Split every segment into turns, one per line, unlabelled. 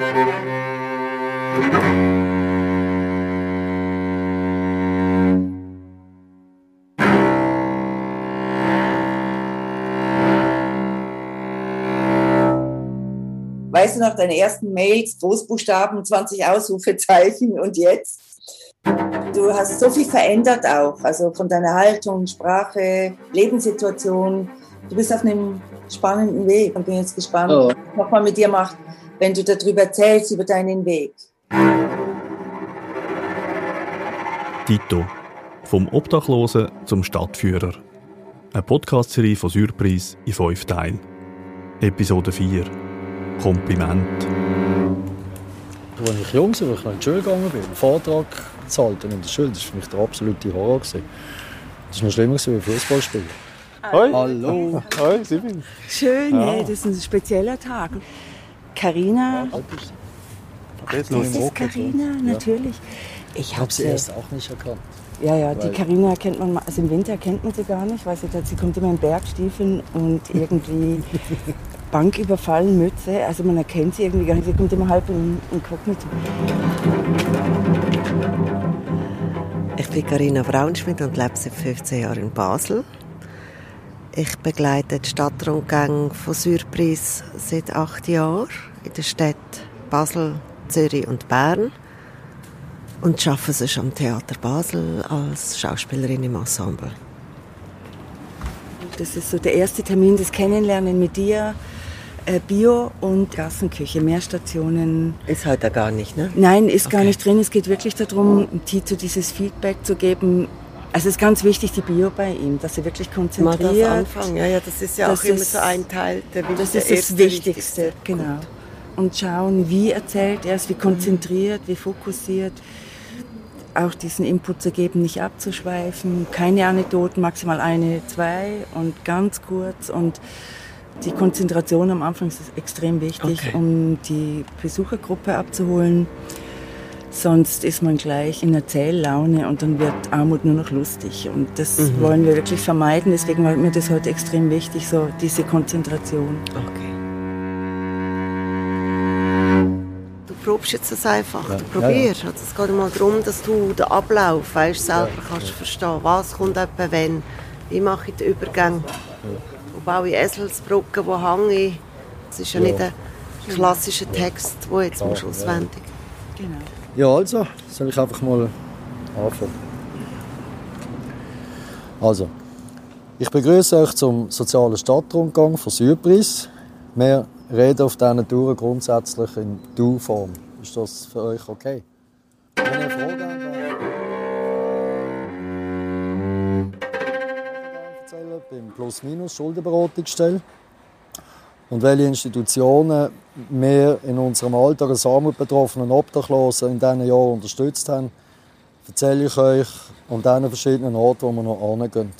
Weißt du noch deine ersten Mails, Großbuchstaben, 20 Ausrufezeichen und jetzt? Du hast so viel verändert auch, also von deiner Haltung, Sprache, Lebenssituation. Du bist auf einem spannenden Weg und bin jetzt gespannt, oh. was nochmal mit dir macht, wenn du darüber erzählst, über deinen Weg.
Tito. Vom Obdachlosen zum Stadtführer. Eine Podcast-Serie von Surprise in fünf Teilen. Episode 4. Kompliment.
Als ich jung war, als ich noch in die Schule gegangen bin, einen Vortrag zu halten in der Schule, das war für mich der absolute Horror. Gewesen. Das war noch schlimmer als Fußball spielen.
Hoi.
Hallo.
Hoi, Sibin.
Schön, ja. das ist ein spezieller Tag. Carina.
Das
ist Carina, natürlich.
Ich habe sie erst auch nicht erkannt.
Ja, ja, die Carina kennt man, also im Winter kennt man sie gar nicht, weil sie, sie kommt immer in Bergstiefeln und irgendwie Bank überfallen, Mütze, also man erkennt sie irgendwie gar nicht, sie kommt immer halb in, Inkognito.
Ich bin Carina Braunschmidt und lebe seit 15 Jahren in Basel. Ich begleite die Stadtrundgänge von Surprise seit acht Jahren in den Städten Basel, Zürich und Bern und arbeite sonst am Theater Basel als Schauspielerin im Ensemble.
Das ist so der erste Termin, das Kennenlernen mit dir. Äh, Bio und Gassenküche, mehr Stationen.
Ist heute gar nicht, ne?
Nein, ist okay. gar nicht drin. Es geht wirklich darum, Tito dieses Feedback zu geben. Also es ist ganz wichtig, die Bio bei ihm, dass er wirklich konzentriert. Mal das
anfangen, ja, ja, das ist ja das auch immer so ein Teil,
der Das ist das Wichtigste, Wichtigste. genau. Gut. Und schauen, wie erzählt er es, wie konzentriert, wie fokussiert auch diesen Input zu geben, nicht abzuschweifen, keine Anekdoten, maximal eine, zwei und ganz kurz und die Konzentration am Anfang ist extrem wichtig, okay. um die Besuchergruppe abzuholen. Sonst ist man gleich in Erzähllaune und dann wird Armut nur noch lustig. Und das mhm. wollen wir wirklich vermeiden. Deswegen war mir das heute extrem wichtig, so diese Konzentration.
Okay. probst jetzt das einfach. Ja. Du probierst. Ja, ja. Also es geht mal darum, dass du den Ablauf weißt, selber kannst verstehen. Was kommt etwa wenn? Wie mache ich den Übergang? Wo baue ich Eselsbrücken? Wo hänge ich? Es ist ja, nicht ein klassischer Text, der jetzt musst auswendig
Genau. Ja, also, soll ich einfach mal anfangen. Also, ich begrüße euch zum sozialen Stadtrundgang von Surprise. Wir reden auf diesen Touren grundsätzlich in Du-Form. Ist das für euch okay? Wenn ihr Fragen habt, beim Plus-Minus-Schuldenberatungsstelle und welche Institutionen wir in unserem Alter als armutbetroffenen Obdachlosen in diesen Jahren unterstützt haben, erzähle ich euch an diesen verschiedenen Orten, wo wir noch hingehen.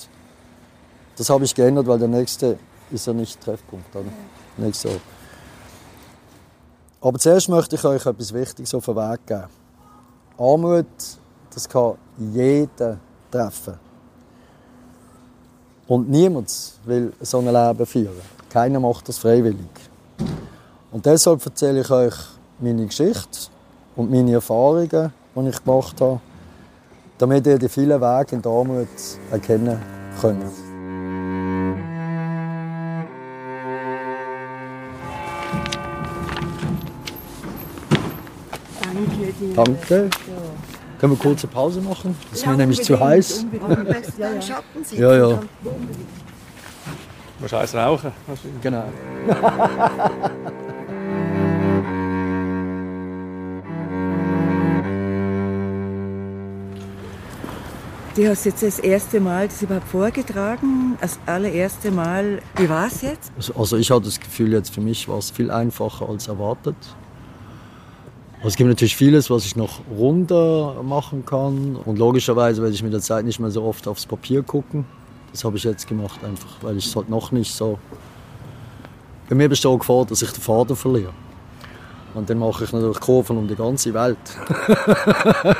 Das habe ich geändert, weil der nächste ist ja nicht Treffpunkt. Oder? Nächste Ort. Aber zuerst möchte ich euch etwas Wichtiges auf den Weg geben. Armut, das kann jeden treffen. Und niemand will so ein Leben führen. Keiner macht das freiwillig. Und deshalb erzähle ich euch meine Geschichte und meine Erfahrungen, die ich gemacht habe, damit ihr die vielen Wege in der Armut erkennen könnt. Danke. Können wir kurze Pause machen? Das ist mir nämlich zu heiß. ja, ja. Du
musst heiß rauchen.
Genau.
Du hast jetzt das erste Mal das überhaupt vorgetragen, das allererste Mal. Wie war es jetzt?
Also, also ich hatte das Gefühl, jetzt für mich war es viel einfacher als erwartet. Also es gibt natürlich vieles, was ich noch runter machen kann. Und logischerweise werde ich mit der Zeit nicht mehr so oft aufs Papier gucken. Das habe ich jetzt gemacht, einfach weil ich es halt noch nicht so. Bei mir besteht die Gefahr, dass ich den Faden verliere. Und dann mache ich natürlich Kurven um die ganze Welt.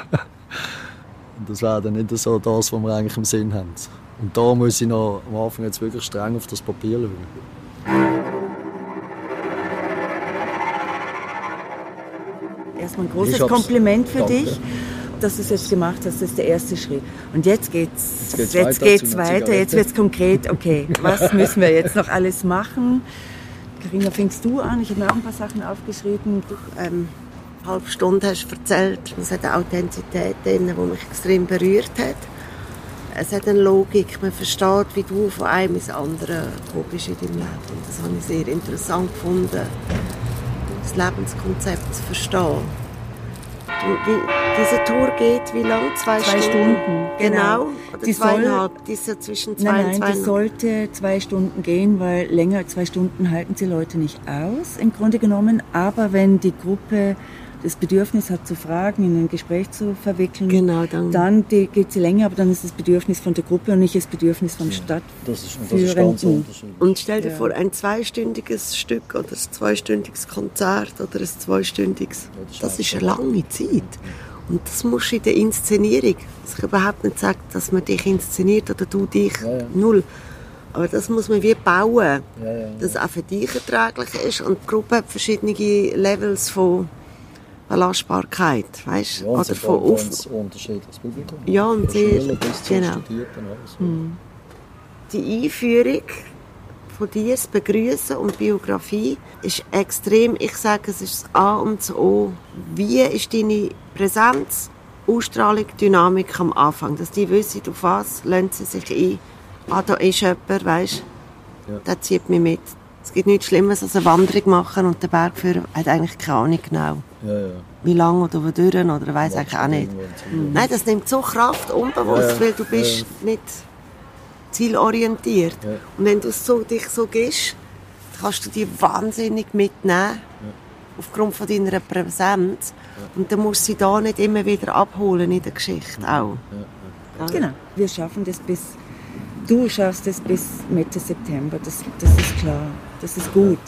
Und das wäre dann nicht so das, was wir eigentlich im Sinn haben. Und da muss ich noch am Anfang jetzt wirklich streng auf das Papier schauen.
erstmal ein großes Kompliment für
Danke.
dich, dass du es jetzt gemacht hast. Das ist der erste Schritt. Und jetzt geht's,
Jetzt geht's
jetzt
weiter
geht's weiter. Jetzt wird's konkret. Okay, was müssen wir jetzt noch alles machen? Carina, fängst du an? Ich habe mir auch ein paar Sachen aufgeschrieben. Du,
ähm, eine halbe Stunde hast du erzählt. Es hat eine Authentizität drin, die mich extrem berührt hat. Es hat eine Logik. Man versteht, wie du von einem ins andere bist in deinem Leben. Und das habe ich sehr interessant gefunden, das Lebenskonzept zu verstehen. Du, wie, diese Tour geht wie lang? Zwei,
Zwei Stunden,
Genau.
genau.
Oder
Die soll-
zweieinhalb. Die ist ja zwischen zwei
Nein,
und
nein,
zwei.
das sollte zwei Stunden gehen, weil länger als zwei Stunden halten die Leute nicht aus, im Grunde genommen. Aber wenn die Gruppe das Bedürfnis hat zu fragen, in ein Gespräch zu verwickeln,
Genau, dann-
dann geht sie länger, aber dann ist das Bedürfnis von der Gruppe und nicht das Bedürfnis vom
Das ist, das ist ganz
Stadtführenden.
unterschiedlich.
Und stell dir
Ja.
vor, ein zweistündiges Stück oder ein zweistündiges Konzert oder ein zweistündiges, das ist eine lange Zeit. Und das musst du in der Inszenierung, dass ich überhaupt nicht sage, dass man dich inszeniert oder du dich,
Ja, ja.
null. Aber das muss man wie bauen,
Ja, ja,
dass es auch für dich erträglich ist. Und die Gruppe hat verschiedene Levels von Belastbarkeit, weißt
Ja, und
Oder von auf,
ganz unterschiedliches Publikum.
Ja, und sehr- genau.
Alles.
Die Einführung von dir, das Begrüßen und Biografie ist extrem, ich sage, es ist das A und das O. Wie ist deine Präsenz, Ausstrahlung, Dynamik am Anfang? Dass die wissen, auf was lassen sie sich ein. Ah, da ist jemand, weißt du,
Ja.
der zieht mich mit. Es gibt nichts Schlimmes als eine Wanderung machen und der Bergführer hat eigentlich keine Ahnung genau,
Ja, ja.
wie lange oder wodurch oder er weiß eigentlich auch nicht.
Ziel.
Nein, das nimmt so Kraft unbewusst,
Ja, ja.
weil du bist nicht zielorientiert.
Ja.
Und wenn du so, dich so gehst, kannst du dich wahnsinnig mitnehmen, aufgrund von deiner Präsenz. Und dann musst du sie da nicht immer wieder abholen in der Geschichte auch.
Genau, wir schaffen das bis, du schaffst es bis Mitte September, das, das ist klar, das ist gut.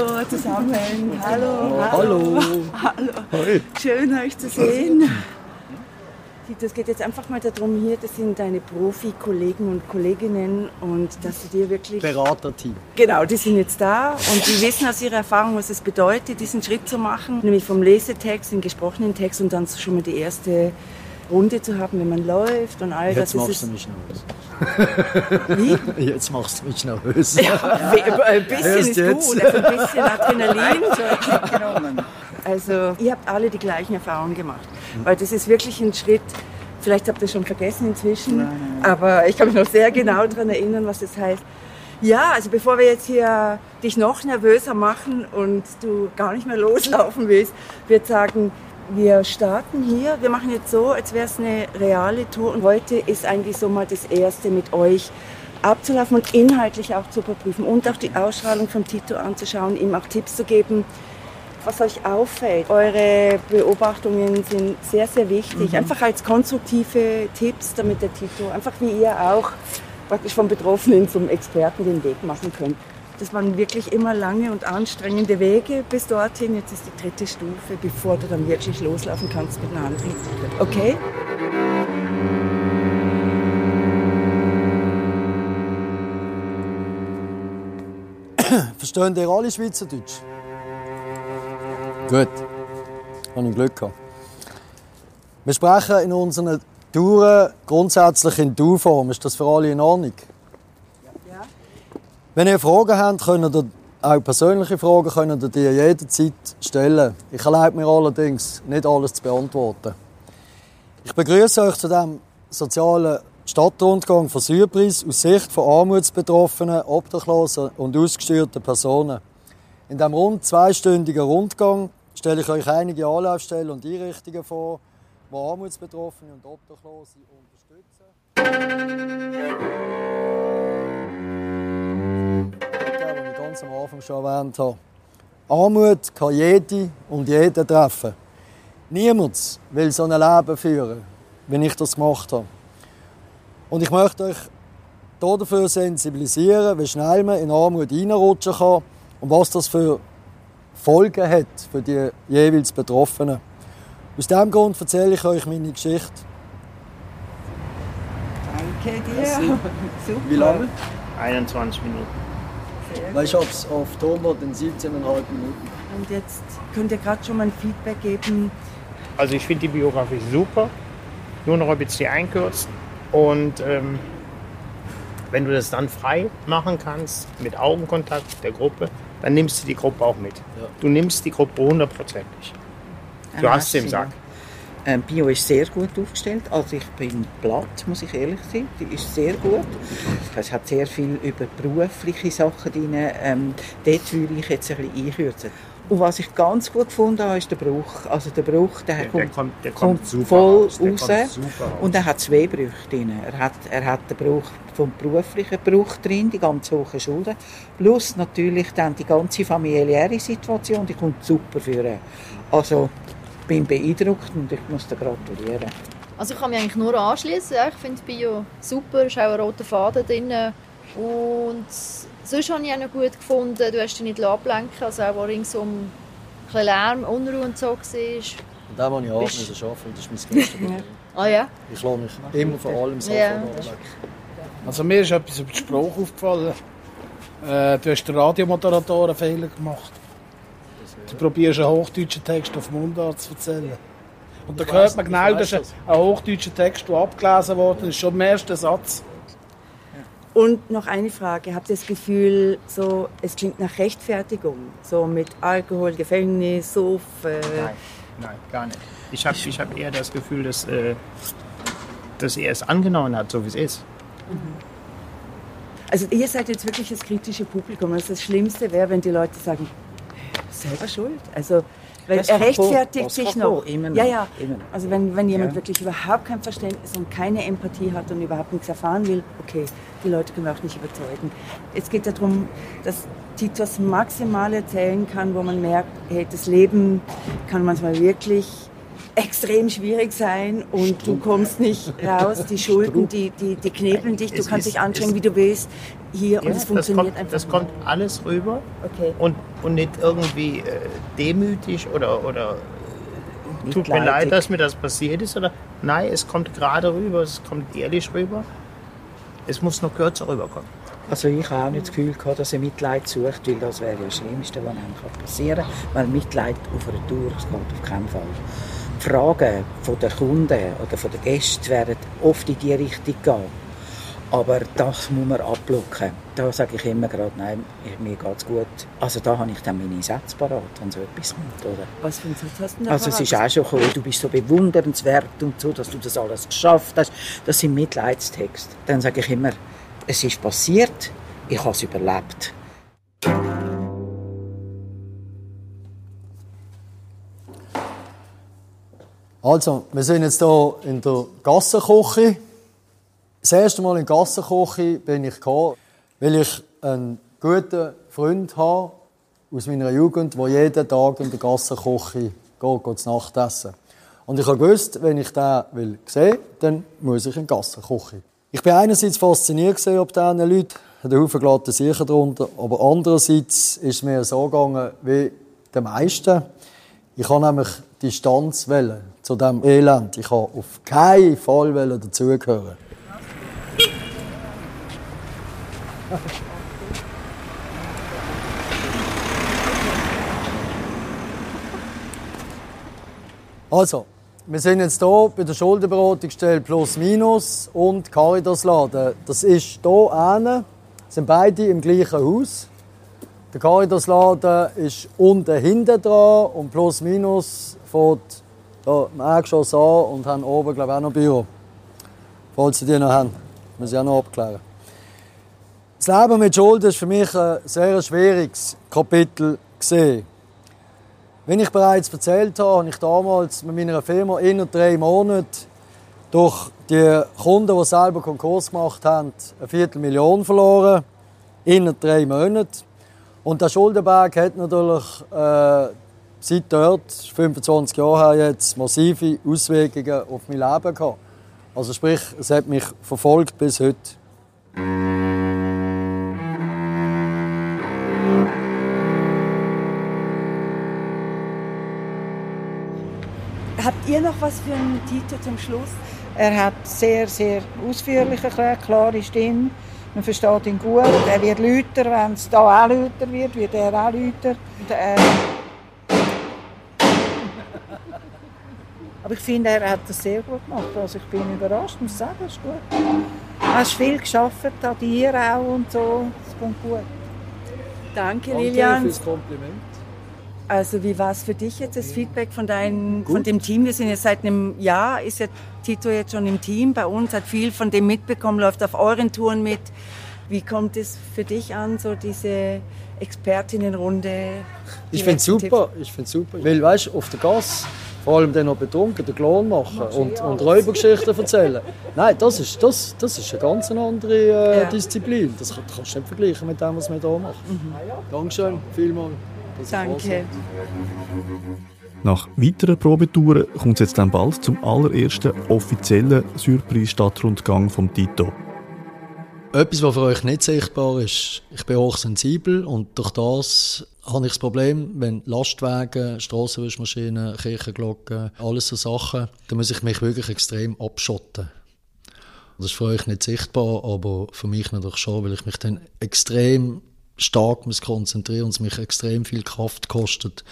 Hallo zusammen, hallo,
Hallo.
hallo. Schön euch zu sehen. Es geht jetzt einfach mal darum, hier, das sind deine Profi-Kollegen und Kolleginnen und dass du dir wirklich...
Beraterteam.
Genau, die sind jetzt da und die wissen aus ihrer Erfahrung, was es bedeutet, diesen Schritt zu machen, nämlich vom Lesetext in gesprochenen Text und dann schon mal die erste Runde zu haben, wenn man läuft und all
Jetzt
das.
machst
ist
du mich nervös.
Wie?
Jetzt machst du mich nervös.
We- Ein bisschen
Erst
ist
jetzt.
gut, also ein bisschen Adrenalin. Also ihr habt alle die gleichen Erfahrungen gemacht, weil das ist wirklich ein Schritt. Vielleicht habt ihr es schon vergessen inzwischen, aber ich kann mich noch sehr genau daran erinnern, was das heißt. Ja, also bevor wir jetzt hier dich noch nervöser machen und du gar nicht mehr loslaufen willst, würde ich sagen, wir starten hier. Wir machen jetzt so, als wäre es eine reale Tour und heute ist eigentlich so mal das erste mit euch abzulaufen und inhaltlich auch zu überprüfen und auch die Ausstrahlung von Tito anzuschauen, ihm auch Tipps zu geben, was euch auffällt. Eure Beobachtungen sind sehr, sehr wichtig. Einfach als konstruktive Tipps, damit der Tito, einfach wie ihr auch, praktisch vom Betroffenen zum Experten den Weg machen könnt. Das waren wirklich immer lange und anstrengende Wege bis dorthin. Jetzt ist die dritte Stufe, bevor du dann wirklich loslaufen kannst mit einer Gruppe. Okay?
Verstehen ihr alle Schweizerdeutsch? Gut. Habe ich Glück gehabt. Wir sprechen in unseren Touren grundsätzlich in Du-Form. Ist das für alle in Ordnung? Wenn ihr Fragen habt, könnt ihr auch persönliche Fragen könnt ihr die jederzeit stellen. Ich erlaube mir allerdings nicht alles zu beantworten. Ich begrüße euch zu dem sozialen Stadtrundgang von Surprise aus Sicht von armutsbetroffenen, obdachlosen und ausgesteuerten Personen. In diesem rund zweistündigen Rundgang stelle ich euch einige Anlaufstellen und Einrichtungen vor, die Armutsbetroffene und Obdachlose unterstützen. Das, was ich ganz am Anfang schon erwähnt habe. Armut kann jede und jeden treffen. Niemand will so ein Leben führen, wie ich das gemacht habe. Und ich möchte euch hier dafür sensibilisieren, wie schnell man in Armut reinrutschen kann und was das für Folgen hat für die jeweils Betroffenen. Aus diesem Grund erzähle ich euch meine Geschichte.
Danke dir. Super.
Wie lange?
21 Minuten.
Weil ich habe es auf Tonband in 17,5 Minuten.
Und jetzt könnt ihr gerade schon mal ein Feedback geben.
Also ich finde die Biografie super. Nur noch ein bisschen einkürzen. Und ähm, wenn du das dann frei machen kannst, mit Augenkontakt der Gruppe, dann nimmst du die Gruppe auch mit.
Ja.
Du nimmst die Gruppe hundertprozentig. Du hast sie im. Sack.
Ähm, Bio ist sehr gut aufgestellt. Also ich bin platt, muss ich ehrlich sein. Die ist sehr gut. Es hat sehr viel über berufliche Sachen drin. Ähm, dort würde ich jetzt ein bisschen einkürzen. Und was ich ganz gut gefunden habe, ist der Bruch. Also der Bruch, der,
Der, der
kommt,
kommt, der kommt,
kommt
super
voll
raus. Der
raus.
kommt.
Und er hat zwei Brüche drin. Er hat, er hat den Bruch vom beruflichen Bruch drin, die ganz hohen Schulden. Plus natürlich dann die ganze familiäre Situation, die kommt super für Also ich bin beeindruckt und ich muss dir gratulieren.
Also ich kann mich eigentlich nur anschließen. Ich finde Bio super, es ist auch ein roter Faden drin. Und sonst habe ich auch noch gut gefunden, du hast dich nicht ablenken lassen, also auch wo ringsum ein Lärm, Unruhe und so war.
Und dem habe ich auch
Bist-
müssen arbeiten und das ist mein größtes Problem.
Ah ja?
Ich lasse mich immer vor allem Sachen
Ja.
ablenken.
Also mir ist etwas über den Spruch aufgefallen. Äh, du hast den Radiomoderator einen Fehler gemacht. Du probierst einen hochdeutschen Text auf Mundart zu erzählen. Und da hört man genau, das ist ein hochdeutscher Text, der abgelesen worden ist, schon im ersten Satz.
Und noch eine Frage. Habt ihr das Gefühl, so, es klingt nach Rechtfertigung? So mit Alkohol, Gefängnis, Suff? Äh,
Nein, nein, gar nicht. Ich habe ich hab eher das Gefühl, dass, äh, dass er es angenommen hat, so wie es ist.
Also ihr seid jetzt wirklich das kritische Publikum. Also das Schlimmste wäre, wenn die Leute sagen, selber schuld. Also weil
Das
er rechtfertigt
das
sich noch.
noch,
Ja, ja.
noch.
Also wenn, wenn jemand
Ja.
wirklich überhaupt kein Verständnis und keine Empathie hat und überhaupt nichts erfahren will, okay, die Leute können wir auch nicht überzeugen. Es geht darum, dass Tito das maximal erzählen kann, wo man merkt, hey, das Leben kann manchmal wirklich extrem schwierig sein und du kommst nicht raus. Die Schulden, die, die, die knebeln dich, du
Es
kannst
ist-
dich anstrengen,
es-
wie du willst. Hier und
Ja,
es
das
funktioniert
kommt,
einfach
das
nicht.
kommt alles rüber
Okay.
und, und nicht irgendwie äh, demütig oder, oder äh, tut mir
Mitleidig.
leid, dass mir das passiert ist. Oder, nein, es kommt gerade rüber, es kommt ehrlich rüber. Es muss noch kürzer rüberkommen.
Also ich habe auch nicht das Gefühl gehabt, dass er Mitleid sucht, weil das wäre ja das Schlimmste, was einem passieren kann. Weil Mitleid auf einer Tour, das geht auf keinen Fall. Die Fragen den Kunden oder von den Gästen werden oft in die Richtung gehen. Aber das muss man abblocken. Da sage ich immer gerade, nein, mir geht's gut. Also da habe ich dann meine Sätze parat, wenn so etwas kommt. Oder?
Was für ein Satz hast du denn
Also es ist auch schon gekommen, du bist so bewundernswert und so, dass du das alles geschafft hast. Das sind Mitleidstexte. Dann sage ich immer, es ist passiert, ich habe es überlebt.
Also, wir sind jetzt hier in der Gassenküche. Das erste Mal in der Gassenküche bin ich gekommen, weil ich einen guten Freund habe aus meiner Jugend, der jeden Tag in der Gassenküche geht, geht zu Nacht essen. Und ich gewusst, wenn ich den will sehen, dann muss ich in die Gassenküche. Ich bin einerseits fasziniert gewesen, ob diesen Leuten, der Haufen glatte sicher drunter, aber andererseits ist mir so gegangen wie den meisten. Ich habe nämlich Distanz zu dem Elend. Ich habe auf keinen Fall dazugehören. Also, wir sind jetzt hier bei der Schuldenberatungsstelle Plus Minus und Caritas-Laden. Das ist hier hinten, sind beide im gleichen Haus. Der Caritas-Laden ist unten hinten dran und Plus Minus fährt hier im Erdgeschoss an und haben oben, glaube ich, auch noch Büro. Falls sie die noch haben. Muss ich auch noch abklären. Das Leben mit Schulden war für mich ein sehr schwieriges Kapitel. Gewesen. Wie ich bereits erzählt habe, habe ich damals mit meiner Firma in drei Monaten durch die Kunden, die selber Konkurs gemacht haben, eine Viertelmillion verloren. In drei Monaten. Und der Schuldenberg hat natürlich äh, seit dort, 25 Jahre her jetzt, massive Auswirkungen auf mein Leben gehabt. Also sprich, es hat mich verfolgt bis heute.
Noch was für einen Tito zum Schluss?
Er hat sehr, sehr ausführlich erklärt, klare Stimme. Man versteht ihn gut. Er wird lauter, wenn es da auch lauter wird, wird er auch lauter. Und, äh, aber ich finde, er hat das sehr gut gemacht. Also ich bin überrascht, muss sagen, es ist gut. Du hast viel geschafft, an dir auch und so. Es kommt gut.
Danke,
Danke
Lilian.
fürs Kompliment.
Also wie war es für dich jetzt das Feedback von, dein, von dem Team? Wir sind jetzt seit einem Jahr, ist ja Tito jetzt schon im Team bei uns, hat viel von dem mitbekommen, läuft auf euren Touren mit. Wie kommt es für dich an, so diese Expertinnenrunde?
Ich finde es super, ich finde super. Weil, weißt du, auf der Gas, vor allem dann noch betrunken, den Klon machen und, und Räubergeschichten erzählen. Nein, das ist, das, das ist eine ganz andere äh,
Ja.
Disziplin. Das kann- kannst du nicht vergleichen mit dem, was wir hier machen. Dankeschön, vielmals.
Danke.
Nach weiteren Probetouren kommt es jetzt dann bald zum allerersten offiziellen Surprise-Stadtrundgang vom Tito.
Etwas, was für euch nicht sichtbar ist, ich bin hochsensibel und durch das habe ich das Problem, wenn Lastwagen, Strassenwischmaschinen, Kirchenglocken, alles so Sachen, da muss ich mich wirklich extrem abschotten. Das ist für euch nicht sichtbar, aber für mich natürlich schon, weil ich mich dann extrem stark muss konzentrieren und es mich extrem viel Kraft kostet,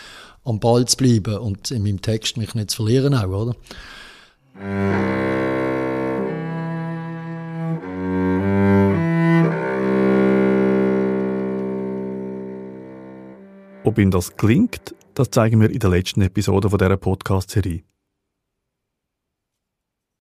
am Ball zu bleiben und in meinem Text mich nicht zu verlieren auch, oder?
Ob ihm das gelingt, das zeigen wir in der letzten Episode von dieser Podcast-Serie.